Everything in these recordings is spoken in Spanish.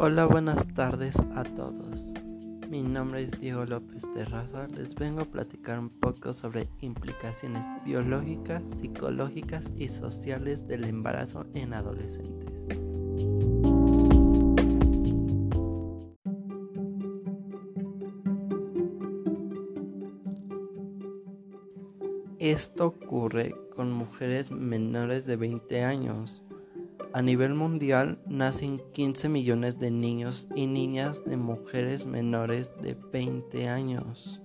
Hola, buenas tardes a todos. Mi nombre es Diego López Terraza. Les vengo a platicar un poco sobre implicaciones biológicas, psicológicas y sociales del embarazo en adolescentes. Esto ocurre con mujeres menores de 20 años a nivel mundial nacen 15 millones de niños y niñas de mujeres menores de 20 años.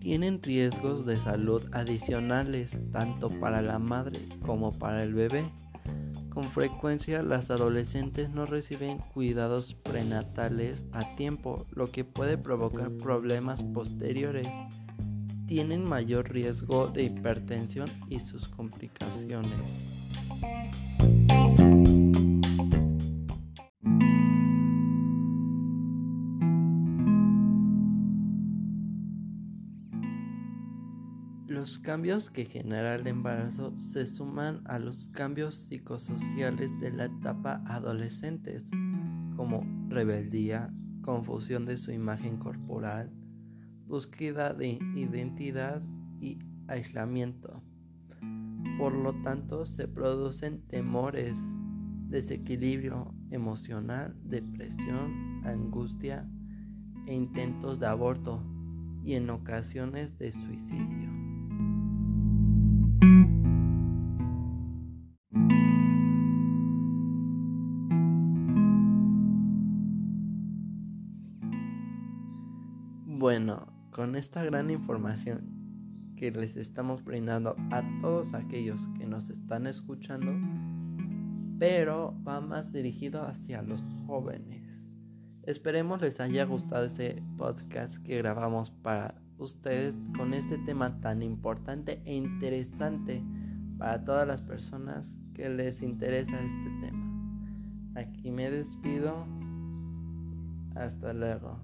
Tienen riesgos de salud adicionales tanto para la madre como para el bebé. Con frecuencia las adolescentes no reciben cuidados prenatales a tiempo, lo que puede provocar problemas posteriores. Tienen mayor riesgo de hipertensión y sus complicaciones. Los cambios que genera el embarazo se suman a los cambios psicosociales de la etapa adolescentes, como rebeldía, confusión de su imagen corporal, búsqueda de identidad y aislamiento. Por lo tanto, se producen temores, desequilibrio emocional, depresión, angustia e intentos de aborto y en ocasiones de suicidio. Bueno, con esta gran información que les estamos brindando a todos aquellos que nos están escuchando, pero va más dirigido hacia los jóvenes. Esperemos les haya gustado este podcast que grabamos para ustedes con este tema tan importante e interesante para todas las personas que les interesa este tema. Aquí me despido. Hasta luego.